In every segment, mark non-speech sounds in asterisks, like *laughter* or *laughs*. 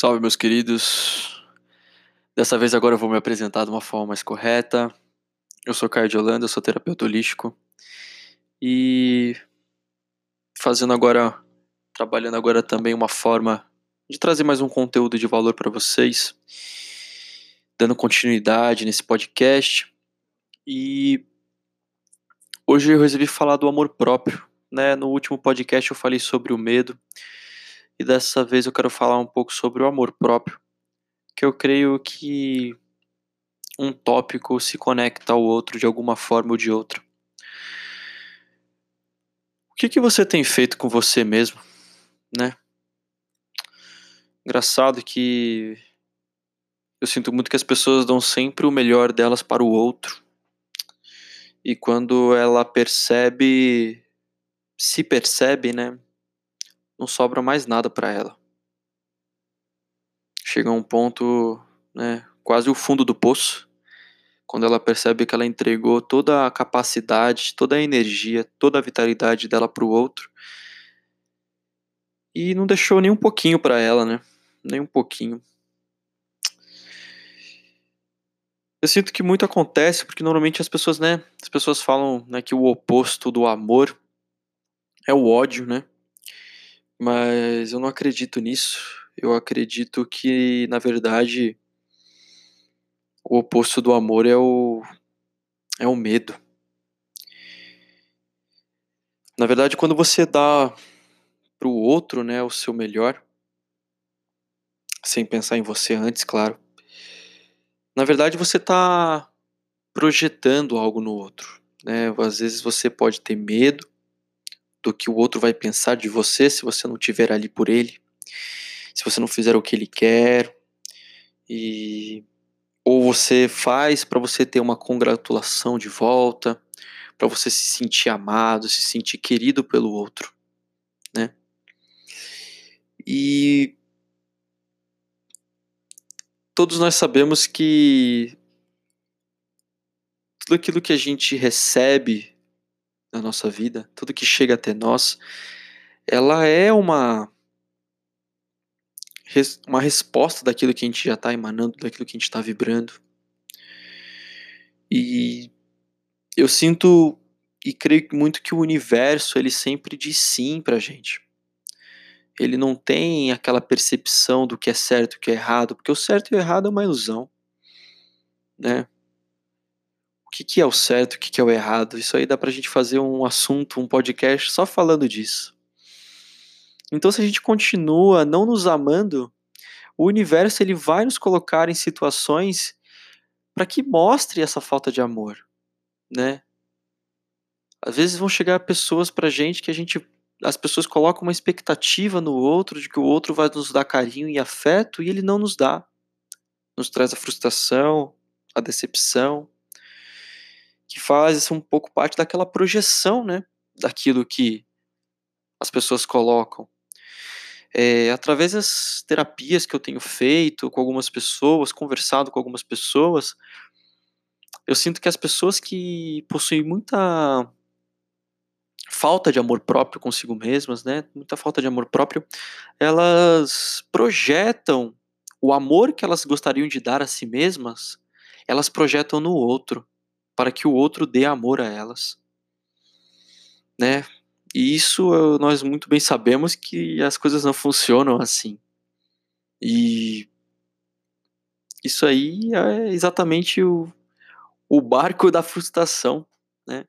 Salve, meus queridos. Dessa vez agora eu vou me apresentar de uma forma mais correta. Eu sou Caio de Holanda, sou terapeuta holístico. E fazendo agora, trabalhando agora também uma forma de trazer mais um conteúdo de valor para vocês, dando continuidade nesse podcast. E hoje eu resolvi falar do amor próprio, né? No último podcast eu falei sobre o medo e dessa vez eu quero falar um pouco sobre o amor próprio, que eu creio que um tópico se conecta ao outro de alguma forma ou de outra. O que, que você tem feito com você mesmo, né? Engraçado que eu sinto muito que as pessoas dão sempre o melhor delas para o outro. E quando ela percebe, se percebe, né? Não sobra mais nada para ela. Chega a um ponto, né, quase o fundo do poço, quando ela percebe que ela entregou toda a capacidade, toda a energia, toda a vitalidade dela para o outro e não deixou nem um pouquinho para ela, né? Nem um pouquinho. Eu sinto que muito acontece porque normalmente as pessoas, né, as pessoas falam, né, que o oposto do amor é o ódio, né? Mas eu não acredito nisso. Eu acredito que, na verdade, o oposto do amor é o é o medo. Na verdade, quando você dá pro outro, né, o seu melhor, sem pensar em você antes, claro. Na verdade, você está projetando algo no outro, né? Às vezes você pode ter medo, do que o outro vai pensar de você se você não estiver ali por ele, se você não fizer o que ele quer, e ou você faz para você ter uma congratulação de volta, para você se sentir amado, se sentir querido pelo outro, né? E todos nós sabemos que tudo aquilo que a gente recebe na nossa vida, tudo que chega até nós, ela é uma uma resposta daquilo que a gente já está emanando, daquilo que a gente está vibrando. E eu sinto e creio muito que o universo ele sempre diz sim pra gente. Ele não tem aquela percepção do que é certo e o que é errado, porque o certo e o errado é uma ilusão, né? O que, que é o certo, o que, que é o errado. Isso aí dá pra gente fazer um assunto, um podcast só falando disso. Então, se a gente continua não nos amando, o universo ele vai nos colocar em situações para que mostre essa falta de amor, né? Às vezes vão chegar pessoas pra gente que a gente as pessoas colocam uma expectativa no outro de que o outro vai nos dar carinho e afeto e ele não nos dá. Nos traz a frustração, a decepção, que faz um pouco parte daquela projeção, né, daquilo que as pessoas colocam. É, através das terapias que eu tenho feito com algumas pessoas, conversado com algumas pessoas, eu sinto que as pessoas que possuem muita falta de amor próprio consigo mesmas, né, muita falta de amor próprio, elas projetam o amor que elas gostariam de dar a si mesmas, elas projetam no outro para que o outro dê amor a elas. Né? E isso nós muito bem sabemos que as coisas não funcionam assim. E isso aí é exatamente o, o barco da frustração, né?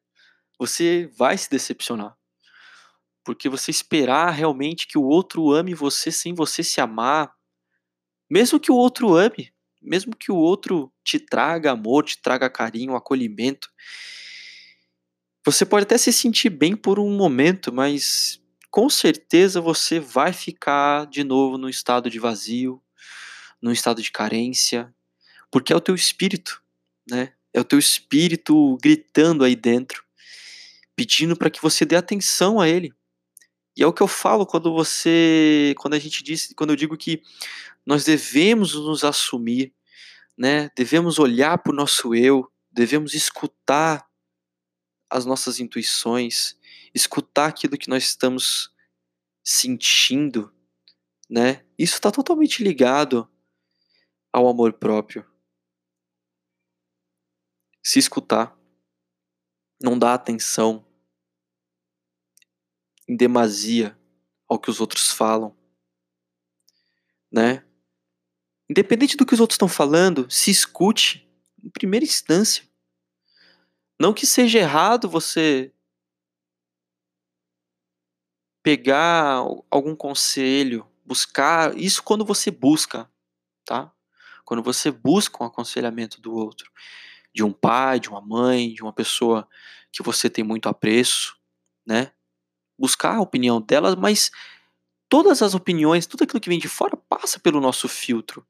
Você vai se decepcionar. Porque você esperar realmente que o outro ame você sem você se amar, mesmo que o outro ame, mesmo que o outro te traga amor, te traga carinho, acolhimento, você pode até se sentir bem por um momento, mas com certeza você vai ficar de novo no estado de vazio, no estado de carência, porque é o teu espírito, né? É o teu espírito gritando aí dentro, pedindo para que você dê atenção a ele. E é o que eu falo quando você, quando a gente diz, quando eu digo que nós devemos nos assumir, né? Devemos olhar para o nosso eu, devemos escutar as nossas intuições, escutar aquilo que nós estamos sentindo, né? Isso está totalmente ligado ao amor próprio. Se escutar, não dar atenção em demasia ao que os outros falam, né? Independente do que os outros estão falando, se escute em primeira instância. Não que seja errado você pegar algum conselho, buscar, isso quando você busca, tá? Quando você busca um aconselhamento do outro, de um pai, de uma mãe, de uma pessoa que você tem muito apreço, né? Buscar a opinião delas, mas todas as opiniões, tudo aquilo que vem de fora passa pelo nosso filtro.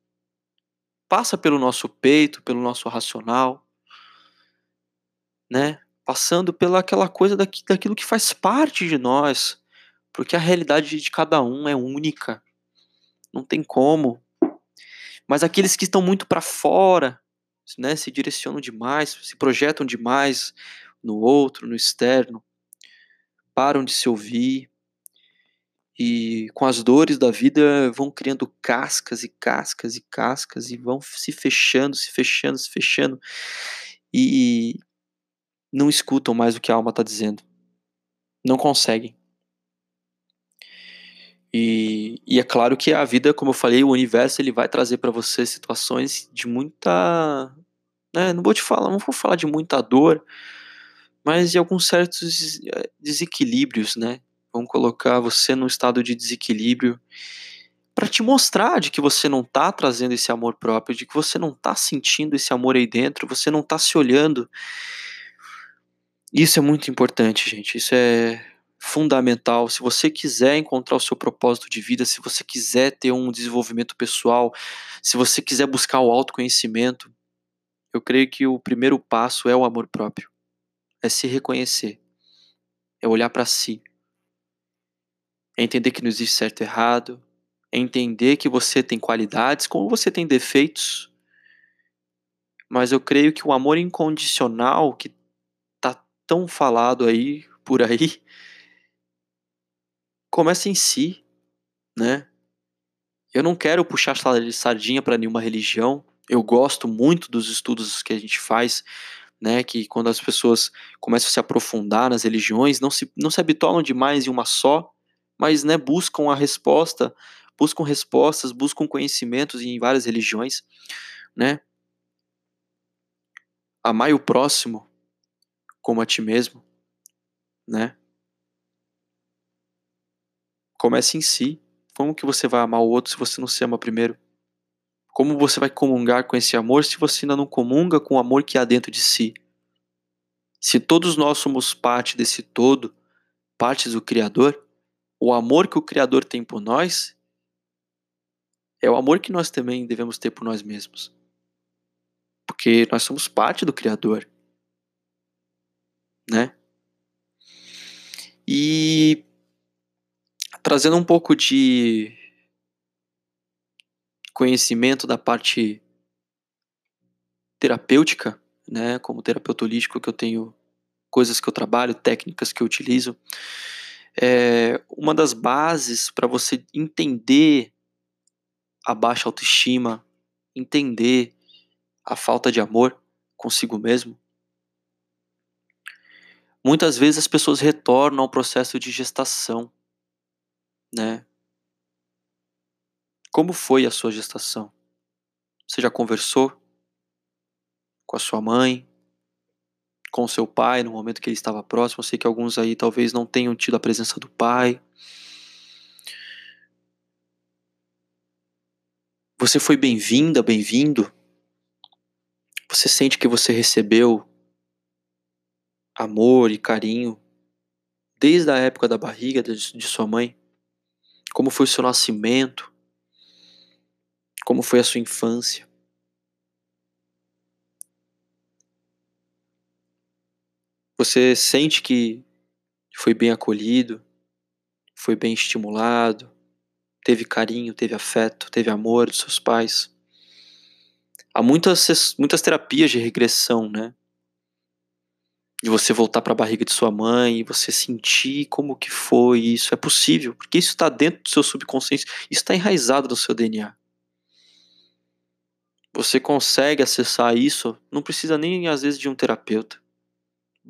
Passa pelo nosso peito, pelo nosso racional, né? Passando pela aquela coisa daquilo que faz parte de nós, porque a realidade de cada um é única. Não tem como. Mas aqueles que estão muito para fora, né, se direcionam demais, se projetam demais no outro, no externo, param de se ouvir e com as dores da vida vão criando cascas e cascas e cascas e vão se fechando, se fechando, se fechando e não escutam mais o que a alma está dizendo. Não conseguem. E, e, é claro que a vida, como eu falei, o universo ele vai trazer para você situações de muita, né, não vou te falar, não vou falar de muita dor, mas de alguns certos eh, desequilíbrios, né? Vão colocar você num estado de desequilíbrio para te mostrar de que você não tá trazendo esse amor próprio, de que você não tá sentindo esse amor aí dentro, você não tá se olhando. Isso é muito importante, gente. Isso é fundamental. Se você quiser encontrar o seu propósito de vida, se você quiser ter um desenvolvimento pessoal, se você quiser buscar o autoconhecimento, eu creio que o primeiro passo é o amor próprio. É se reconhecer. É olhar para si. É entender que não existe certo e errado. É entender que você tem qualidades como você tem defeitos. Mas eu creio que o amor incondicional que tá tão falado aí por aí começa em si, né? Eu não quero puxar sardinha para nenhuma religião. Eu gosto muito dos estudos que a gente faz, né? Que quando as pessoas começam a se aprofundar nas religiões, não se, não se habitolam demais em uma só, mas né, buscam a resposta, buscam respostas, buscam conhecimentos em várias religiões, né? Amai o próximo como a ti mesmo, né? Comece em si. Como que você vai amar o outro se você não se ama primeiro? Como você vai comungar com esse amor se você ainda não comunga com o amor que há dentro de si? Se todos nós somos parte desse todo, partes do Criador, o amor que o Criador tem por nós é o amor que nós também devemos ter por nós mesmos. Porque nós somos parte do Criador. Né? E trazendo um pouco de conhecimento da parte terapêutica, né, como terapeuta holístico que eu tenho coisas que eu trabalho, técnicas que eu utilizo. É, uma das bases para você entender a baixa autoestima, entender a falta de amor consigo mesmo. Muitas vezes as pessoas retornam ao processo de gestação né? Como foi a sua gestação? Você já conversou com a sua mãe, com seu pai no momento que ele estava próximo? Eu sei que alguns aí talvez não tenham tido a presença do pai. Você foi bem-vinda, bem-vindo? Você sente que você recebeu amor e carinho desde a época da barriga de sua mãe? Como foi o seu nascimento? Como foi a sua infância? Você sente que foi bem acolhido, foi bem estimulado, teve carinho, teve afeto, teve amor dos seus pais? Há muitas, muitas terapias de regressão, né? de você voltar para a barriga de sua mãe você sentir como que foi isso. É possível, porque isso está dentro do seu subconsciente, isso está enraizado no seu DNA. Você consegue acessar isso, não precisa nem às vezes de um terapeuta.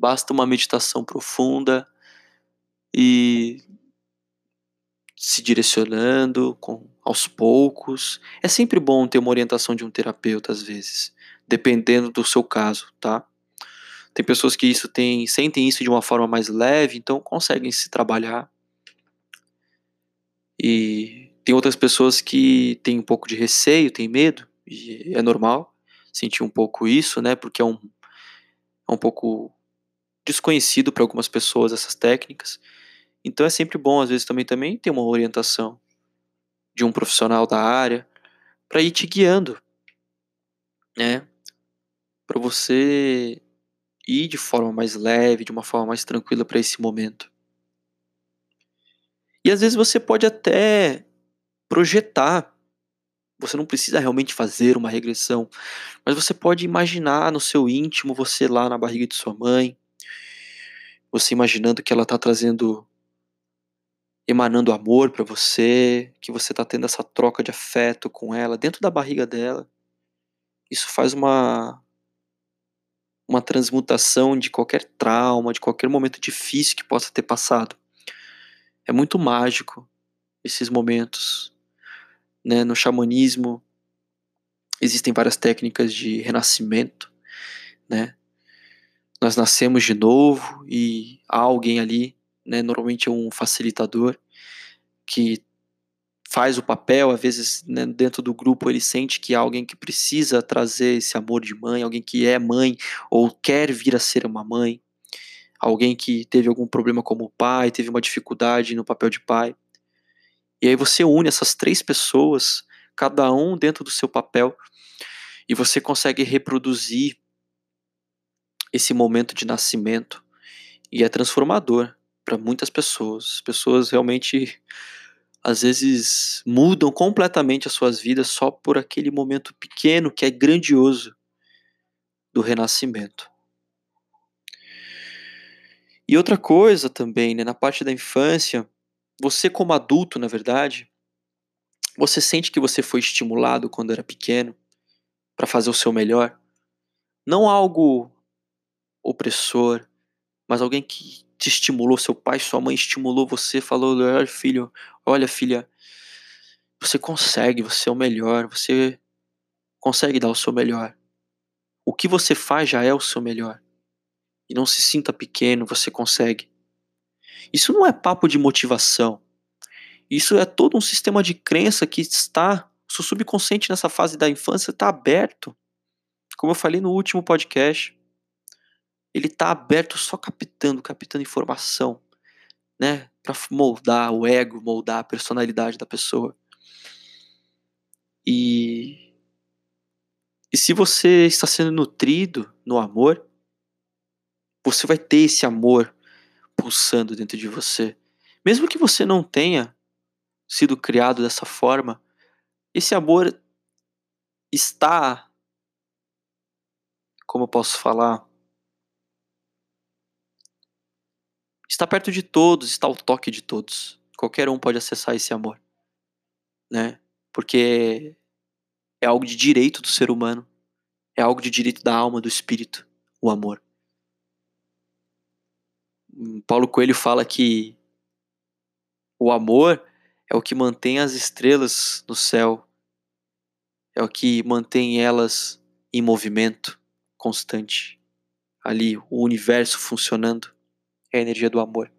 Basta uma meditação profunda e se direcionando com, aos poucos. É sempre bom ter uma orientação de um terapeuta às vezes, dependendo do seu caso, tá? Tem pessoas que isso tem, sentem isso de uma forma mais leve, então conseguem se trabalhar. E tem outras pessoas que têm um pouco de receio, têm medo, e é normal sentir um pouco isso, né? Porque é um, é um pouco desconhecido para algumas pessoas essas técnicas. Então é sempre bom, às vezes, também, também ter uma orientação de um profissional da área para ir te guiando, né? Para você ir de forma mais leve, de uma forma mais tranquila para esse momento. E às vezes você pode até projetar. Você não precisa realmente fazer uma regressão, mas você pode imaginar no seu íntimo você lá na barriga de sua mãe, você imaginando que ela está trazendo emanando amor para você, que você está tendo essa troca de afeto com ela dentro da barriga dela. Isso faz uma uma transmutação de qualquer trauma, de qualquer momento difícil que possa ter passado. É muito mágico esses momentos. Né? No xamanismo existem várias técnicas de renascimento, né? Nós nascemos de novo e há alguém ali, né? Normalmente é um facilitador que faz o papel, às vezes né, dentro do grupo ele sente que há alguém que precisa trazer esse amor de mãe, alguém que é mãe ou quer vir a ser uma mãe, alguém que teve algum problema como pai, teve uma dificuldade no papel de pai. E aí você une essas três pessoas, cada um dentro do seu papel, e você consegue reproduzir esse momento de nascimento. E é transformador para muitas pessoas. As pessoas realmente às vezes mudam completamente as suas vidas só por aquele momento pequeno que é grandioso do renascimento. E outra coisa também, né, na parte da infância, você como adulto, na verdade, você sente que você foi estimulado quando era pequeno para fazer o seu melhor? Não algo opressor, mas alguém que te estimulou, seu pai, sua mãe estimulou você, falou: olha, filho, olha, filha, você consegue, você é o melhor, você consegue dar o seu melhor. O que você faz já é o seu melhor. E não se sinta pequeno, você consegue. Isso não é papo de motivação. Isso é todo um sistema de crença que está, o seu subconsciente nessa fase da infância está aberto. Como eu falei no último podcast ele está aberto só captando, captando informação, né, para moldar o ego, moldar a personalidade da pessoa. E e se você está sendo nutrido no amor, você vai ter esse amor pulsando dentro de você. Mesmo que você não tenha sido criado dessa forma, esse amor está como eu posso falar, está perto de todos, está ao toque de todos. Qualquer um pode acessar esse amor, né? Porque é algo de direito do ser humano, é algo de direito da alma, do espírito, o amor. Hum, Paulo Coelho fala que o amor é o que mantém as estrelas no céu, é o que mantém elas em movimento constante, ali, o universo funcionando é a energia do amor.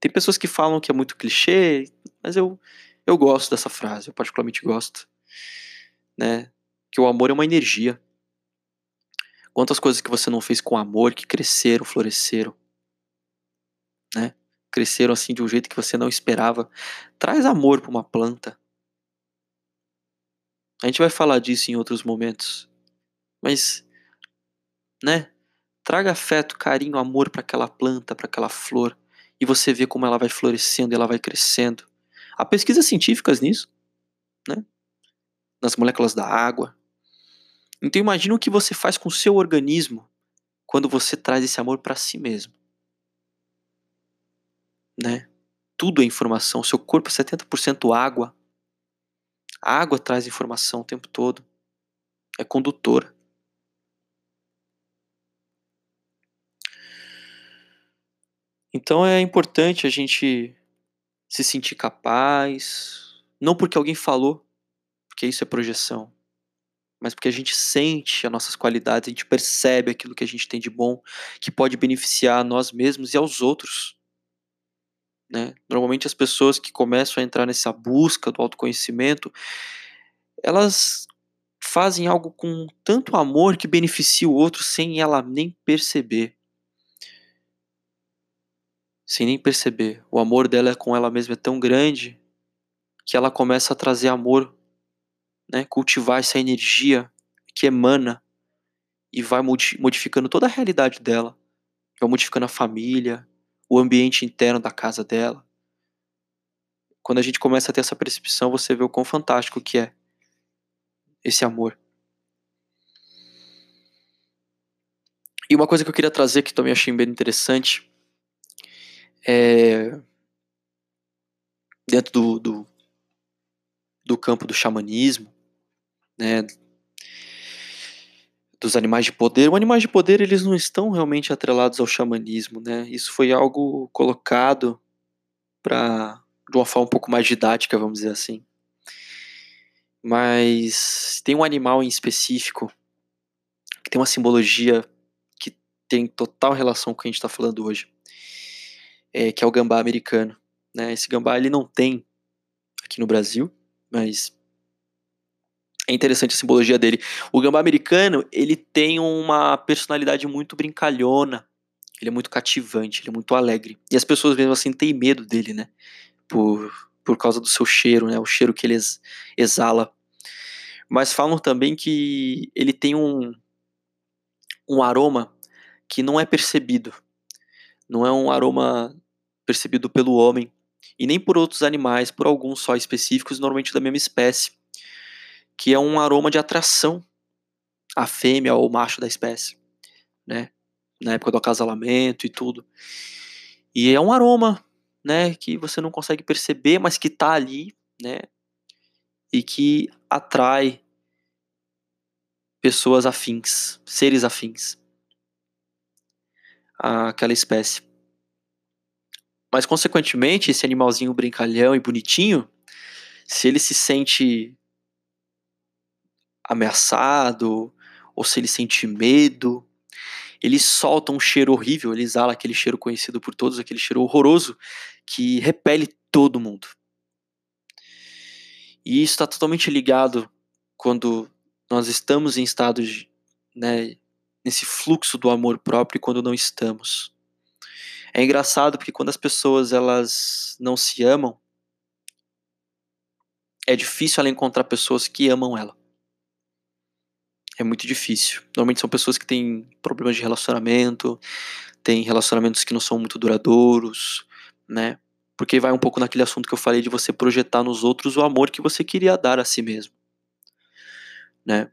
Tem pessoas que falam que é muito clichê, mas eu, eu gosto dessa frase, eu particularmente gosto. Né? Que o amor é uma energia. Quantas coisas que você não fez com amor que cresceram, floresceram, né? Cresceram assim de um jeito que você não esperava. Traz amor para uma planta. A gente vai falar disso em outros momentos. Mas, né? Traga afeto, carinho, amor para aquela planta, para aquela flor, e você vê como ela vai florescendo, ela vai crescendo. Há pesquisas científicas nisso, né? Nas moléculas da água. Então imagine o que você faz com o seu organismo quando você traz esse amor para si mesmo. Né? Tudo é informação, seu corpo é 70% água. A água traz informação o tempo todo. É condutora. Então é importante a gente se sentir capaz, não porque alguém falou, porque isso é projeção, mas porque a gente sente as nossas qualidades, a gente percebe aquilo que a gente tem de bom, que pode beneficiar a nós mesmos e aos outros. Né? Normalmente as pessoas que começam a entrar nessa busca do autoconhecimento, elas fazem algo com tanto amor que beneficia o outro sem ela nem perceber. Sem nem perceber. O amor dela com ela mesma é tão grande que ela começa a trazer amor, né? cultivar essa energia que emana e vai modificando toda a realidade dela. Vai modificando a família, o ambiente interno da casa dela. Quando a gente começa a ter essa percepção, você vê o quão fantástico que é esse amor. E uma coisa que eu queria trazer que também achei bem interessante é dentro do, do, do campo do xamanismo, né, dos animais de poder. Os animais de poder eles não estão realmente atrelados ao xamanismo, né? Isso foi algo colocado para de uma forma um pouco mais didática, vamos dizer assim. Mas tem um animal em específico que tem uma simbologia que tem total relação com o que a gente está falando hoje, é, que é o gambá americano. Né? Esse gambá ele não tem aqui no Brasil, mas é interessante a simbologia dele. O gambá americano, ele tem uma personalidade muito brincalhona. Ele é muito cativante, ele é muito alegre. E as pessoas mesmo assim têm medo dele, né? Por, por causa do seu cheiro, né? O cheiro que ele exala. Mas falam também que ele tem um, um aroma que não é percebido. Não é um aroma percebido pelo homem e nem por outros animais, por alguns só específicos, normalmente da mesma espécie que é um aroma de atração à fêmea ou macho da espécie, né? Na época do acasalamento e tudo. E é um aroma, né, que você não consegue perceber, mas que está ali, né? E que atrai pessoas afins, seres afins àquela espécie. Mas consequentemente, esse animalzinho brincalhão e bonitinho, se ele se sente ameaçado, ou se ele sente medo, ele solta um cheiro horrível, ele exala aquele cheiro conhecido por todos, aquele cheiro horroroso que repele todo mundo. E isso está totalmente ligado quando nós estamos em estado de, né, nesse fluxo do amor próprio e quando não estamos. É engraçado porque quando as pessoas elas não se amam, é difícil ela encontrar pessoas que amam ela é muito difícil. Normalmente são pessoas que têm problemas de relacionamento, têm relacionamentos que não são muito duradouros, né? Porque vai um pouco naquele assunto que eu falei de você projetar nos outros o amor que você queria dar a si mesmo, né?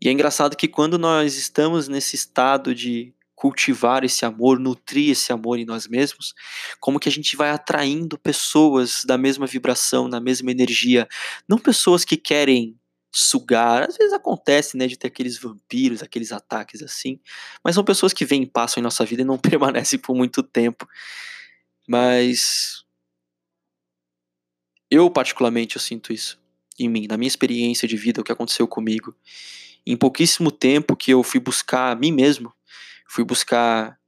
E é engraçado que quando nós estamos nesse estado de cultivar esse amor, nutrir esse amor em nós mesmos, como que a gente vai atraindo pessoas da mesma vibração, na mesma energia, não pessoas que querem sugar. Às vezes acontece, né, de ter aqueles vampiros, aqueles ataques assim, mas são pessoas que vêm e passam em nossa vida e não *laughs* permanecem por muito tempo. Mas eu particularmente eu sinto isso em mim, na minha experiência de vida, o que aconteceu comigo. Em pouquíssimo tempo que eu fui buscar a mim mesmo, fui buscar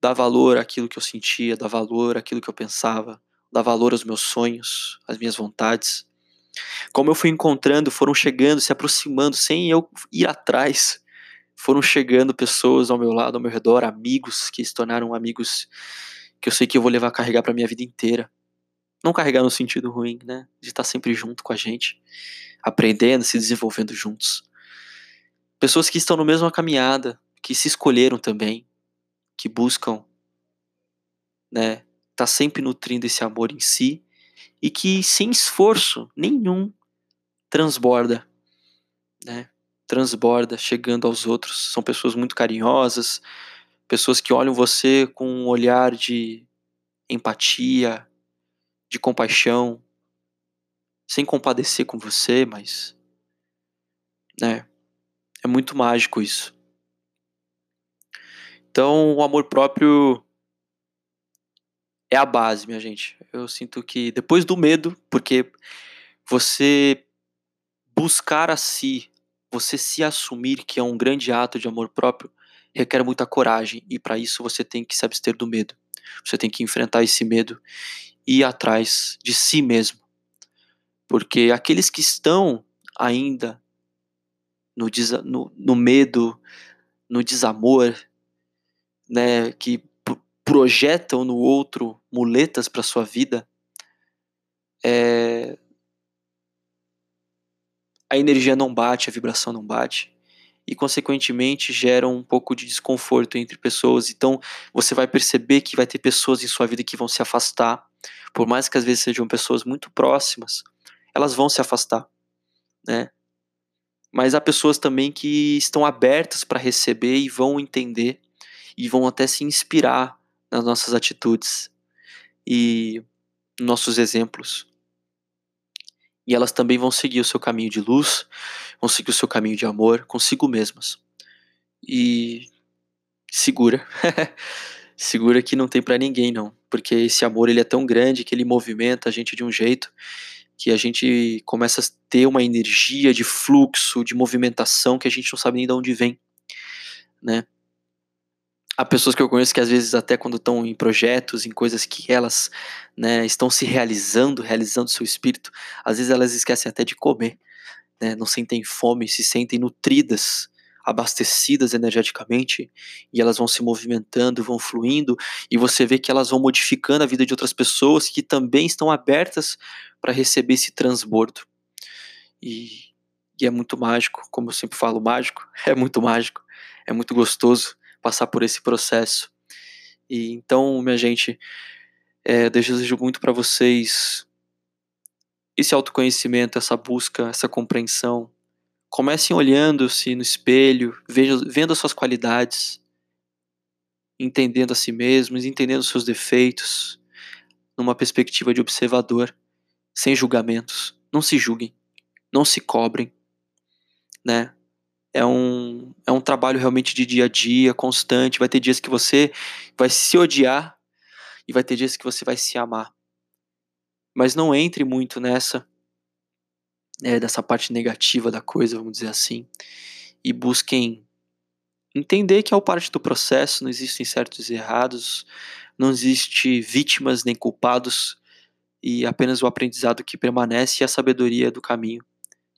dar valor àquilo que eu sentia, dar valor àquilo que eu pensava, dar valor aos meus sonhos, às minhas vontades. Como eu fui encontrando, foram chegando, se aproximando, sem eu ir atrás. Foram chegando pessoas ao meu lado, ao meu redor, amigos que se tornaram amigos que eu sei que eu vou levar a carregar para minha vida inteira. Não carregar no sentido ruim, né? De estar sempre junto com a gente, aprendendo, se desenvolvendo juntos. Pessoas que estão no mesma caminhada, que se escolheram também, que buscam, né? Tá sempre nutrindo esse amor em si e que sem esforço nenhum transborda, né? transborda chegando aos outros. São pessoas muito carinhosas, pessoas que olham você com um olhar de empatia, de compaixão, sem compadecer com você, mas né, é muito mágico isso. Então, o amor próprio é a base, minha gente. Eu sinto que depois do medo, porque você buscar a si, você se assumir que é um grande ato de amor próprio, requer muita coragem e para isso você tem que se abster do medo. Você tem que enfrentar esse medo e ir atrás de si mesmo. Porque aqueles que estão ainda no, no, no medo, no desamor, né, que projetam no outro muletas para sua vida, é... a energia não bate, a vibração não bate e consequentemente geram um pouco de desconforto entre pessoas. Então você vai perceber que vai ter pessoas em sua vida que vão se afastar, por mais que às vezes sejam pessoas muito próximas, elas vão se afastar, né? Mas há pessoas também que estão abertas para receber e vão entender e vão até se inspirar nas nossas atitudes e nossos exemplos. E elas também vão seguir o seu caminho de luz, vão seguir o seu caminho de amor consigo mesmas. E segura. *laughs* segura que não tem para ninguém não, porque esse amor ele é tão grande que ele movimenta a gente de um jeito que a gente começa a ter uma energia de fluxo, de movimentação que a gente não sabe nem de onde vem, né? Há pessoas que eu conheço que às vezes até quando estão em projetos, em coisas que elas né, estão se realizando, realizando seu espírito, às vezes elas esquecem até de comer, né, não sentem fome, se sentem nutridas, abastecidas energeticamente, e elas vão se movimentando, vão fluindo, e você vê que elas vão modificando a vida de outras pessoas que também estão abertas para receber esse transbordo. E, e é muito mágico, como eu sempre falo, mágico, *laughs* é muito mágico, é muito gostoso passar por esse processo. E então, minha gente, é, desejo muito para vocês esse autoconhecimento, essa busca, essa compreensão. Comecem olhando-se no espelho, vendo as suas qualidades, entendendo a si mesmos, entendendo os seus defeitos, numa perspectiva de observador, sem julgamentos. Não se julguem, não se cobrem, né? É um, é um trabalho realmente de dia a dia, constante. Vai ter dias que você vai se odiar e vai ter dias que você vai se amar. Mas não entre muito nessa, é, dessa parte negativa da coisa, vamos dizer assim, e busquem entender que é parte do processo, não existem certos e errados, não existe vítimas nem culpados, e apenas o aprendizado que permanece e a sabedoria do caminho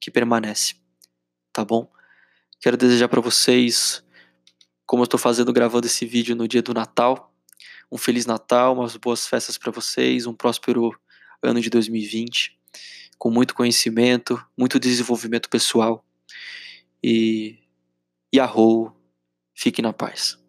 que permanece. Tá bom? Quero desejar para vocês, como eu estou fazendo gravando esse vídeo no dia do Natal, um feliz Natal, umas boas festas para vocês, um próspero ano de 2020, com muito conhecimento, muito desenvolvimento pessoal e e arrou, fique na paz.